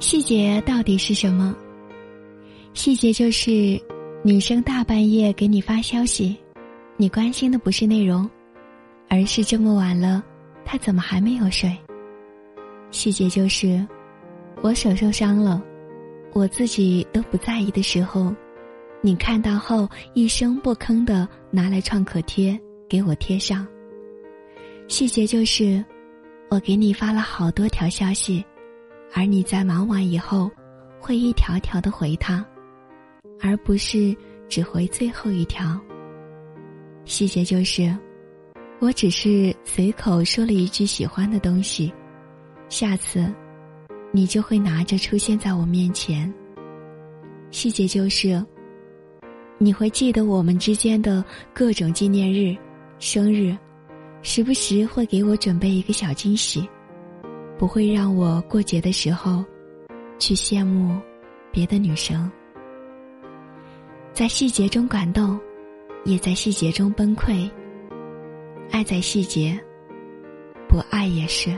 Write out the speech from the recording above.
细节到底是什么？细节就是女生大半夜给你发消息，你关心的不是内容，而是这么晚了，她怎么还没有睡？细节就是我手受伤了，我自己都不在意的时候，你看到后一声不吭的拿来创可贴给我贴上。细节就是我给你发了好多条消息，而你在忙完以后会一条条的回他。而不是只回最后一条。细节就是，我只是随口说了一句喜欢的东西，下次，你就会拿着出现在我面前。细节就是，你会记得我们之间的各种纪念日、生日，时不时会给我准备一个小惊喜，不会让我过节的时候，去羡慕别的女生。在细节中感动，也在细节中崩溃。爱在细节，不爱也是。